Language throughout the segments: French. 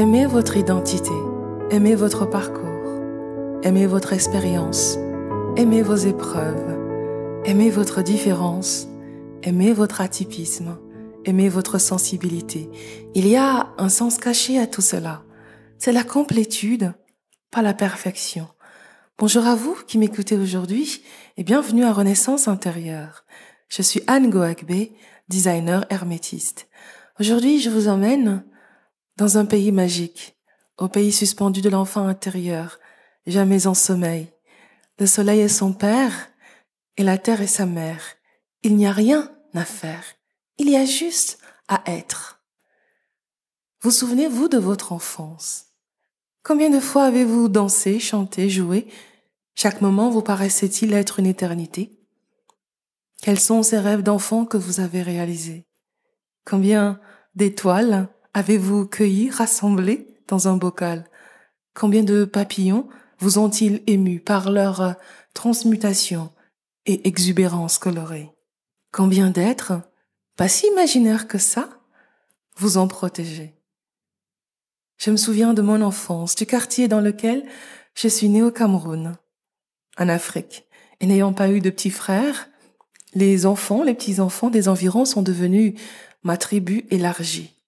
Aimez votre identité, aimez votre parcours, aimez votre expérience, aimez vos épreuves, aimez votre différence, aimez votre atypisme, aimez votre sensibilité. Il y a un sens caché à tout cela. C'est la complétude, pas la perfection. Bonjour à vous qui m'écoutez aujourd'hui et bienvenue à Renaissance intérieure. Je suis Anne Goagbe, designer hermétiste. Aujourd'hui, je vous emmène dans un pays magique, au pays suspendu de l'enfant intérieur, jamais en sommeil. Le soleil est son père et la terre est sa mère. Il n'y a rien à faire. Il y a juste à être. Vous souvenez-vous de votre enfance? Combien de fois avez-vous dansé, chanté, joué? Chaque moment vous paraissait-il être une éternité? Quels sont ces rêves d'enfant que vous avez réalisés? Combien d'étoiles avez-vous cueilli, rassemblé dans un bocal? Combien de papillons vous ont-ils ému par leur transmutation et exubérance colorée? Combien d'êtres, pas si imaginaires que ça, vous ont protégé Je me souviens de mon enfance, du quartier dans lequel je suis née au Cameroun, en Afrique, et n'ayant pas eu de petits frères, les enfants, les petits-enfants des environs sont devenus ma tribu élargie.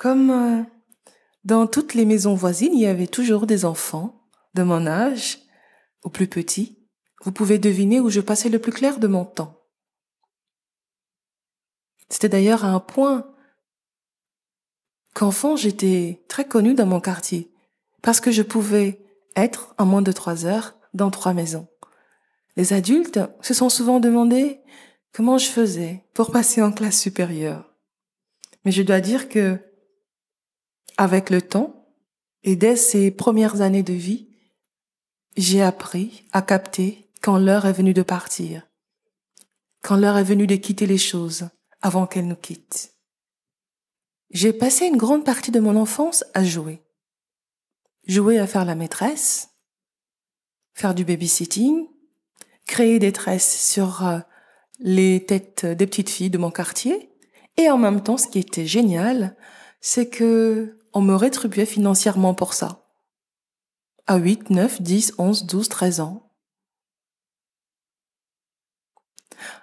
Comme euh, dans toutes les maisons voisines, il y avait toujours des enfants de mon âge, ou plus petits. Vous pouvez deviner où je passais le plus clair de mon temps. C'était d'ailleurs à un point qu'enfant j'étais très connue dans mon quartier, parce que je pouvais être en moins de trois heures dans trois maisons. Les adultes se sont souvent demandé comment je faisais pour passer en classe supérieure. Mais je dois dire que avec le temps, et dès ces premières années de vie, j'ai appris à capter quand l'heure est venue de partir, quand l'heure est venue de quitter les choses avant qu'elles nous quittent. J'ai passé une grande partie de mon enfance à jouer. Jouer à faire la maîtresse, faire du babysitting, créer des tresses sur euh, les têtes des petites filles de mon quartier, et en même temps, ce qui était génial, c'est que on me rétribuait financièrement pour ça. À 8, 9, 10, 11, 12, 13 ans.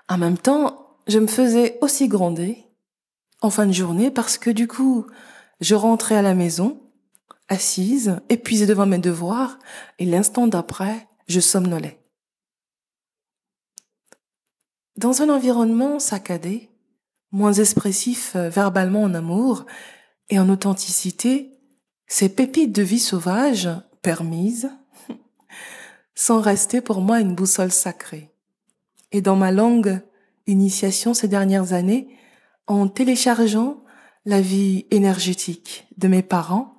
En même temps, je me faisais aussi gronder en fin de journée parce que du coup, je rentrais à la maison, assise, épuisée devant mes devoirs, et l'instant d'après, je somnolais. Dans un environnement saccadé, moins expressif euh, verbalement en amour, et en authenticité, ces pépites de vie sauvage, permises, sont restées pour moi une boussole sacrée. Et dans ma longue initiation ces dernières années, en téléchargeant la vie énergétique de mes parents,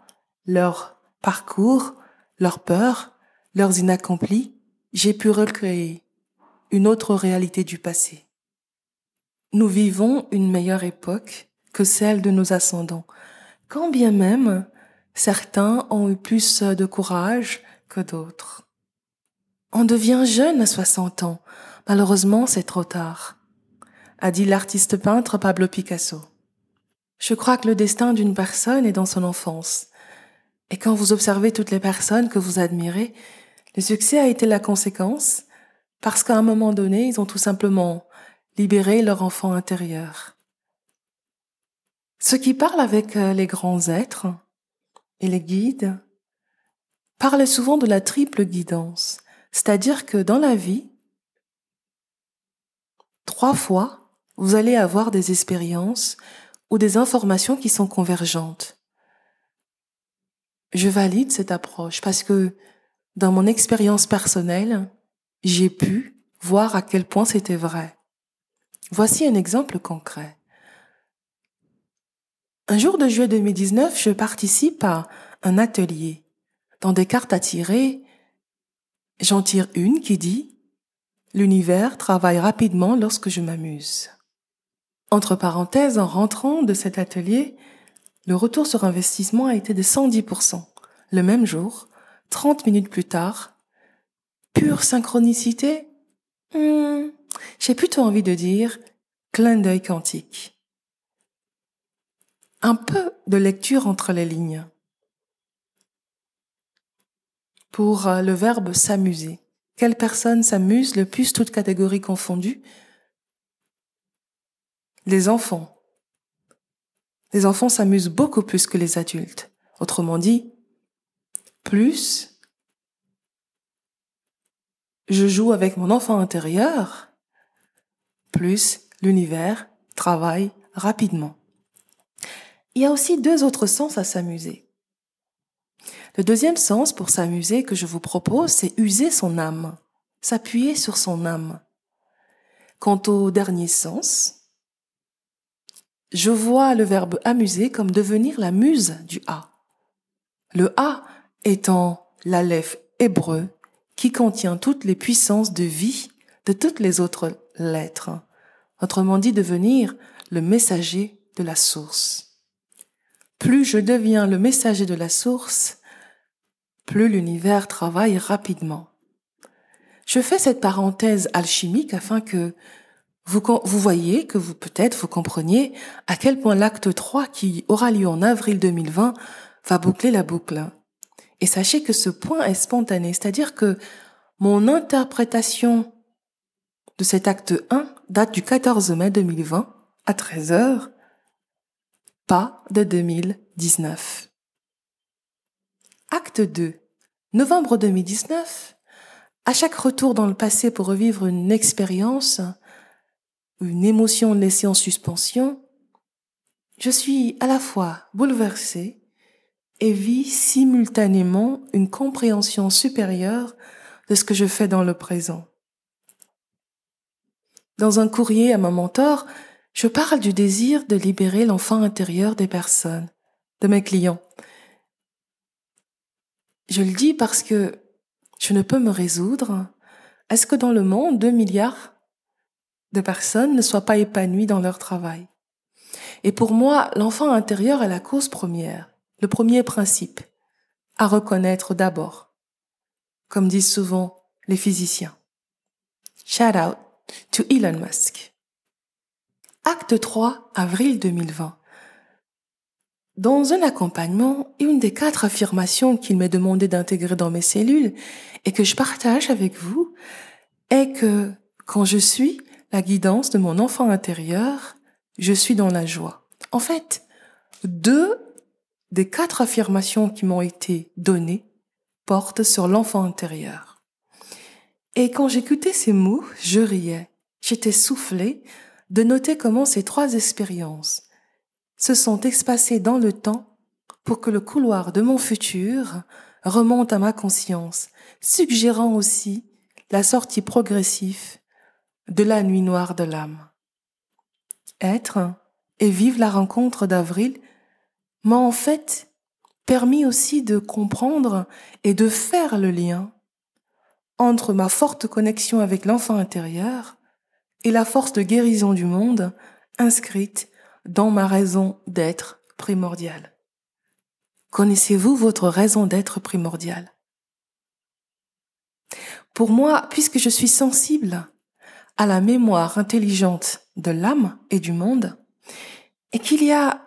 leur parcours, leurs peurs, leurs inaccomplis, j'ai pu recréer une autre réalité du passé. Nous vivons une meilleure époque que celle de nos ascendants, quand bien même certains ont eu plus de courage que d'autres. On devient jeune à 60 ans. Malheureusement, c'est trop tard, a dit l'artiste peintre Pablo Picasso. Je crois que le destin d'une personne est dans son enfance. Et quand vous observez toutes les personnes que vous admirez, le succès a été la conséquence parce qu'à un moment donné, ils ont tout simplement libéré leur enfant intérieur. Ceux qui parlent avec euh, les grands êtres et les guides parlent souvent de la triple guidance, c'est-à-dire que dans la vie, trois fois, vous allez avoir des expériences ou des informations qui sont convergentes. Je valide cette approche parce que dans mon expérience personnelle, j'ai pu voir à quel point c'était vrai. Voici un exemple concret. Un jour de juillet 2019, je participe à un atelier. Dans des cartes à tirer, j'en tire une qui dit L'univers travaille rapidement lorsque je m'amuse. Entre parenthèses, en rentrant de cet atelier, le retour sur investissement a été de 110%. Le même jour, 30 minutes plus tard, pure synchronicité hmm, J'ai plutôt envie de dire clin d'œil quantique. Un peu de lecture entre les lignes. Pour euh, le verbe s'amuser. Quelle personne s'amuse le plus, toutes catégories confondues? Les enfants. Les enfants s'amusent beaucoup plus que les adultes. Autrement dit, plus je joue avec mon enfant intérieur, plus l'univers travaille rapidement. Il y a aussi deux autres sens à s'amuser. Le deuxième sens pour s'amuser que je vous propose, c'est user son âme, s'appuyer sur son âme. Quant au dernier sens, je vois le verbe amuser comme devenir la muse du A. Le A étant l'aleph hébreu qui contient toutes les puissances de vie de toutes les autres lettres. Autrement dit, devenir le messager de la source. Plus je deviens le messager de la source, plus l'univers travaille rapidement. Je fais cette parenthèse alchimique afin que vous, voyez, que vous peut-être vous compreniez à quel point l'acte 3 qui aura lieu en avril 2020 va boucler la boucle. Et sachez que ce point est spontané, c'est-à-dire que mon interprétation de cet acte 1 date du 14 mai 2020 à 13 heures, pas de 2019. Acte 2. Novembre 2019. À chaque retour dans le passé pour revivre une expérience, une émotion laissée en suspension, je suis à la fois bouleversée et vis simultanément une compréhension supérieure de ce que je fais dans le présent. Dans un courrier à mon mentor, je parle du désir de libérer l'enfant intérieur des personnes, de mes clients. Je le dis parce que je ne peux me résoudre à ce que dans le monde, deux milliards de personnes ne soient pas épanouies dans leur travail? Et pour moi, l'enfant intérieur est la cause première le premier principe à reconnaître d'abord, comme disent souvent les physiciens. Shout out to Elon Musk. Acte 3, avril 2020. Dans un accompagnement, une des quatre affirmations qu'il m'est demandé d'intégrer dans mes cellules et que je partage avec vous est que quand je suis la guidance de mon enfant intérieur, je suis dans la joie. En fait, deux des quatre affirmations qui m'ont été données portent sur l'enfant intérieur. Et quand j'écoutais ces mots, je riais. J'étais soufflée de noter comment ces trois expériences se sont espacées dans le temps pour que le couloir de mon futur remonte à ma conscience, suggérant aussi la sortie progressive de la nuit noire de l'âme. Être et vivre la rencontre d'avril m'a en fait permis aussi de comprendre et de faire le lien entre ma forte connexion avec l'enfant intérieur et la force de guérison du monde inscrite dans ma raison d'être primordiale. Connaissez-vous votre raison d'être primordiale? Pour moi, puisque je suis sensible à la mémoire intelligente de l'âme et du monde, et qu'il y a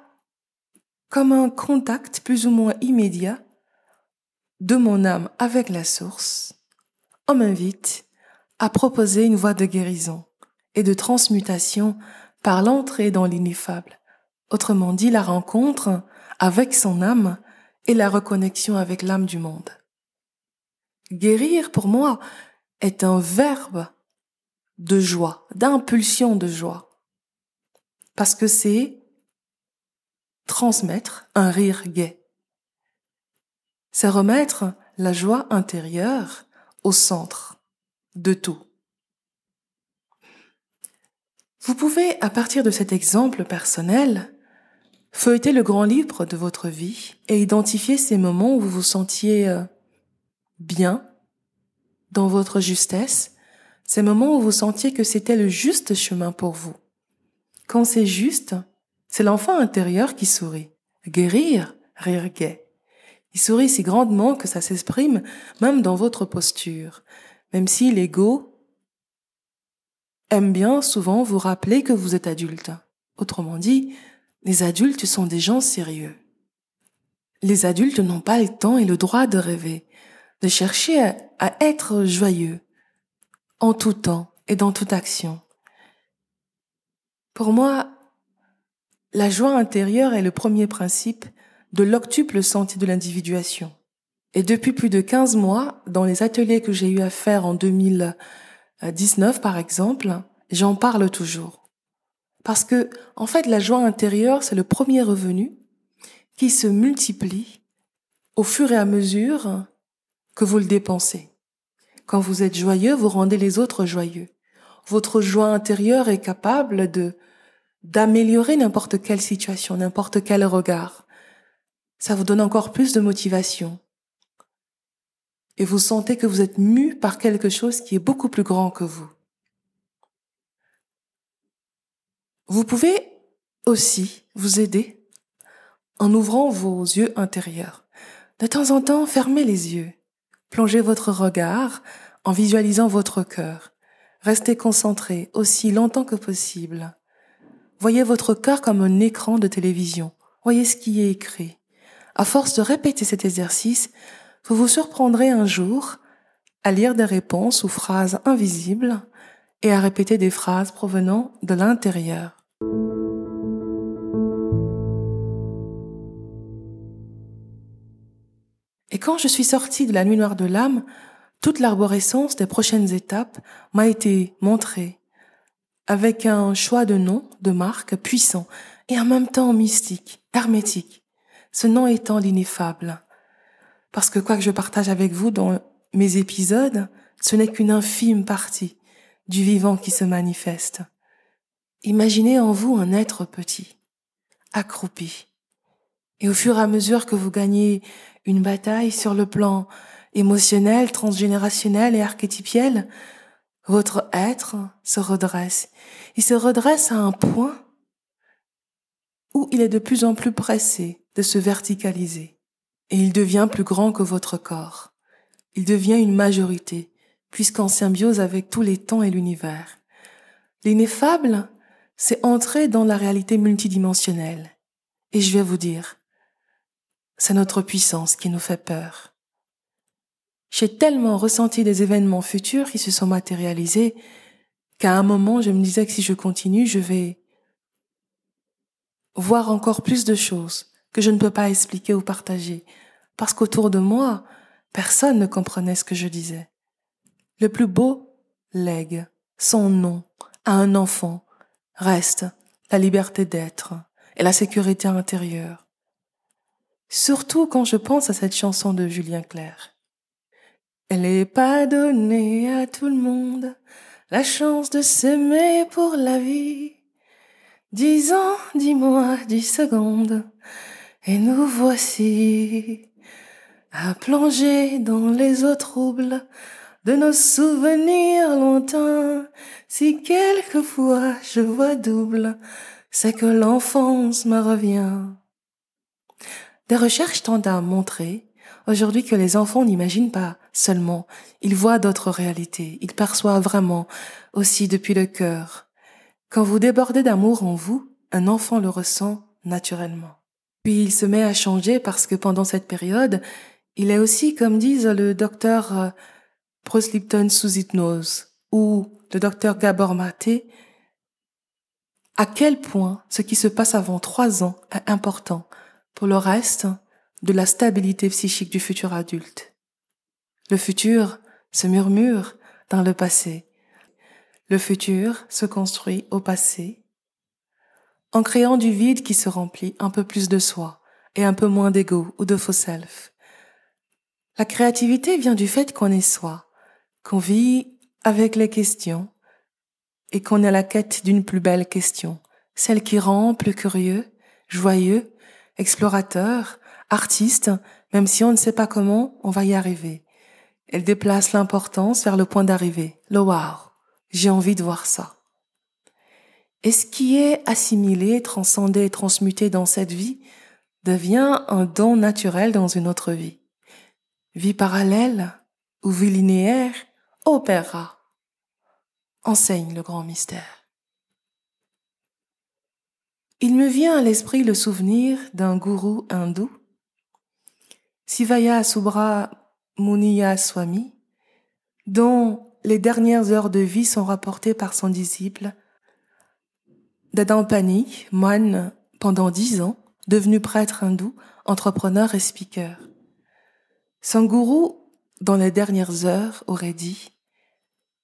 comme un contact plus ou moins immédiat de mon âme avec la source, on m'invite à proposer une voie de guérison et de transmutation par l'entrée dans l'ineffable, autrement dit la rencontre avec son âme et la reconnexion avec l'âme du monde. Guérir pour moi est un verbe de joie, d'impulsion de joie, parce que c'est transmettre un rire gai. C'est remettre la joie intérieure au centre de tout. Vous pouvez, à partir de cet exemple personnel, feuilleter le grand livre de votre vie et identifier ces moments où vous vous sentiez euh, bien dans votre justesse, ces moments où vous sentiez que c'était le juste chemin pour vous. Quand c'est juste, c'est l'enfant intérieur qui sourit. Guérir, rire gai. Il sourit si grandement que ça s'exprime même dans votre posture, même si l'ego aime bien souvent vous rappeler que vous êtes adulte. Autrement dit, Les adultes sont des gens sérieux. Les adultes n'ont pas le temps et le droit de rêver, de chercher à, être joyeux en tout temps et dans toute action. Pour moi, la joie intérieure est le premier principe de l'octuple santé de l'individuation. Et depuis plus de 15 mois, dans les ateliers que j'ai eu à faire en 2019 par exemple, j'en parle toujours. Parce que, en fait, la joie intérieure, c'est le premier revenu qui se multiplie au fur et à mesure que vous le dépensez. Quand vous êtes joyeux, vous rendez les autres joyeux. Votre joie intérieure est capable de d'améliorer n'importe quelle situation, n'importe quel regard. Ça vous donne encore plus de motivation. Et vous sentez que vous êtes mu par quelque chose qui est beaucoup plus grand que vous. Vous pouvez aussi vous aider en ouvrant vos yeux intérieurs. De temps en temps, fermez les yeux. Plongez votre regard en visualisant votre cœur. Restez concentré aussi longtemps que possible. Voyez votre cœur comme un écran de télévision. Voyez ce qui est écrit. À force de répéter cet exercice, vous vous surprendrez un jour à lire des réponses ou phrases invisibles et à répéter des phrases provenant de l'intérieur. Et quand je suis sortie de la nuit noire de l'âme, toute l'arborescence des prochaines étapes m'a été montrée, avec un choix de nom, de marque puissant et en même temps mystique, hermétique, ce nom étant l'ineffable. Parce que quoi que je partage avec vous dans mes épisodes, ce n'est qu'une infime partie du vivant qui se manifeste. Imaginez en vous un être petit, accroupi. Et au fur et à mesure que vous gagnez une bataille sur le plan émotionnel, transgénérationnel et archétypiel, votre être se redresse. Il se redresse à un point où il est de plus en plus pressé de se verticaliser. Et il devient plus grand que votre corps. Il devient une majorité, puisqu'en symbiose avec tous les temps et l'univers. L'ineffable, c'est entrer dans la réalité multidimensionnelle. Et je vais vous dire, c'est notre puissance qui nous fait peur. J'ai tellement ressenti des événements futurs qui se sont matérialisés qu'à un moment, je me disais que si je continue, je vais voir encore plus de choses que je ne peux pas expliquer ou partager, parce qu'autour de moi, personne ne comprenait ce que je disais. Le plus beau lègue son nom à un enfant reste la liberté d'être et la sécurité intérieure. Surtout quand je pense à cette chanson de Julien Clerc. Elle n'est pas donnée à tout le monde, la chance de s'aimer pour la vie. Dix ans, dix mois, dix secondes, et nous voici à plonger dans les eaux troubles de nos souvenirs lointains. Si quelquefois je vois double, c'est que l'enfance me revient. Des recherches tendent à montrer aujourd'hui que les enfants n'imaginent pas seulement, ils voient d'autres réalités, ils perçoivent vraiment aussi depuis le cœur. Quand vous débordez d'amour en vous, un enfant le ressent naturellement. Puis il se met à changer parce que pendant cette période, il est aussi, comme disent le docteur euh, Bruce Lipton sous hypnose ou le docteur Gabor Maté, à quel point ce qui se passe avant trois ans est important pour le reste de la stabilité psychique du futur adulte? Le futur se murmure dans le passé. Le futur se construit au passé en créant du vide qui se remplit un peu plus de soi et un peu moins d'ego ou de faux self. La créativité vient du fait qu'on est soi, qu'on vit avec les questions et qu'on est à la quête d'une plus belle question, celle qui rend plus curieux, joyeux explorateur, artiste, même si on ne sait pas comment, on va y arriver. Elle déplace l'importance vers le point d'arrivée, le wow. J'ai envie de voir ça. Et ce qui est assimilé, transcendé transmuté dans cette vie devient un don naturel dans une autre vie. Vie parallèle ou vie linéaire opéra. Enseigne le grand mystère. il me vient à l'esprit le souvenir d'un gourou hindou, Sivaya Subra Muniya Swami, dont les dernières heures de vie sont rapportées par son disciple, Dadampani, moine pendant dix ans, devenu prêtre hindou, entrepreneur et speaker. Son gourou, dans les dernières heures, aurait dit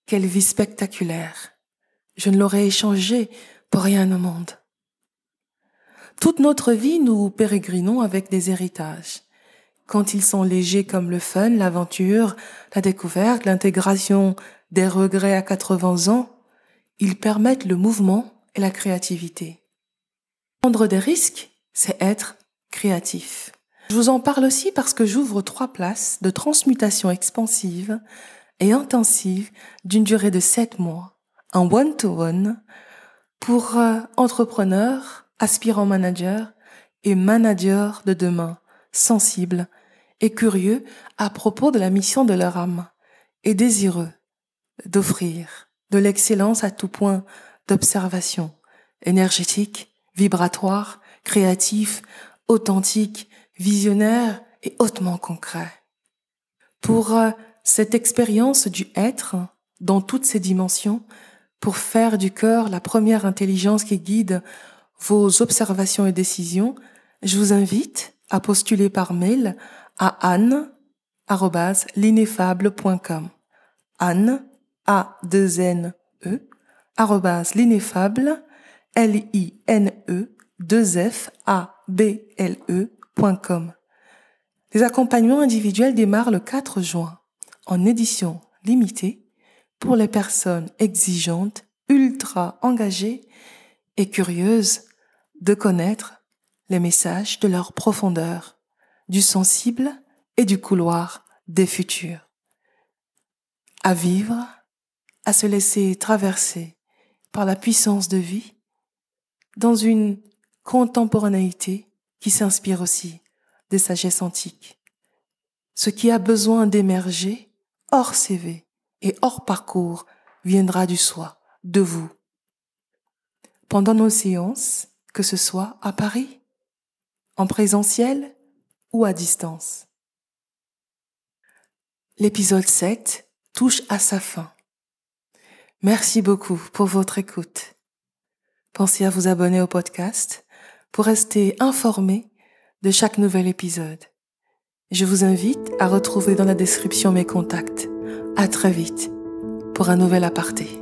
Quelle vie spectaculaire Je ne l'aurais échangé pour rien au monde. Toute notre vie, nous pérégrinons avec des héritages. Quand ils sont légers comme le fun, l'aventure, la découverte, l'intégration des regrets à 80 ans, ils permettent le mouvement la créativité. Prendre des risques, c'est être créatif. Je vous en parle aussi parce que j'ouvre trois places de transmutation expansive et intensive d'une durée de sept mois en one-to-one pour euh, entrepreneurs, aspirants managers et managers de demain, sensibles et curieux à propos de la mission de leur âme et désireux d'offrir de l'excellence à tout point d'observation énergétique, vibratoire, créatif, authentique, visionnaire et hautement concret. Pour euh, cette expérience du être dans toutes ses dimensions, pour faire du cœur la première intelligence qui guide vos observations et décisions, je vous invite à postuler par mail à anne@l'ineffable.com. Anne a 2 n e l'ineffable l i n e 2 f a b l e.com. Les accompagnements individuels démarrent le 4 juin en édition limitée pour les personnes exigeantes, ultra engagées et curieuses de connaître les messages de leur profondeur, du sensible et du couloir des futurs. À vivre, à se laisser traverser la puissance de vie dans une contemporanéité qui s'inspire aussi des sagesses antiques. Ce qui a besoin d'émerger hors CV et hors parcours viendra du soi, de vous. Pendant nos séances, que ce soit à Paris, en présentiel ou à distance. L'épisode 7 touche à sa fin. Merci beaucoup pour votre écoute. Pensez à vous abonner au podcast pour rester informé de chaque nouvel épisode. Je vous invite à retrouver dans la description mes contacts. À très vite pour un nouvel aparté.